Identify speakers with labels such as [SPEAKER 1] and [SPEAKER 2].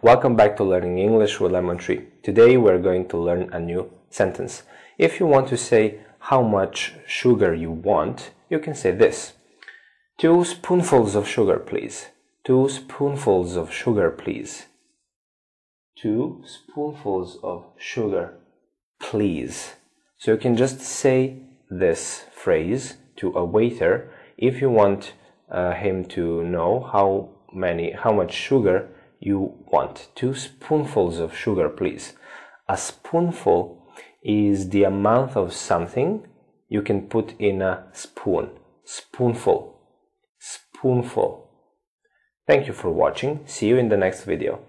[SPEAKER 1] welcome back to Learning English with Lemon Tree. Today we're going to learn a new sentence. If you want to say how much sugar you want, you can say this. Two spoonfuls of sugar, please. Two spoonfuls of sugar, please. Two spoonfuls of sugar, please. So you can just say this phrase to a waiter if you want uh, him to know how many how much sugar you want two spoonfuls of sugar please. A spoonful is the amount of something you can put in a spoon. Spoonful. Spoonful. Thank you for watching. See you in the next video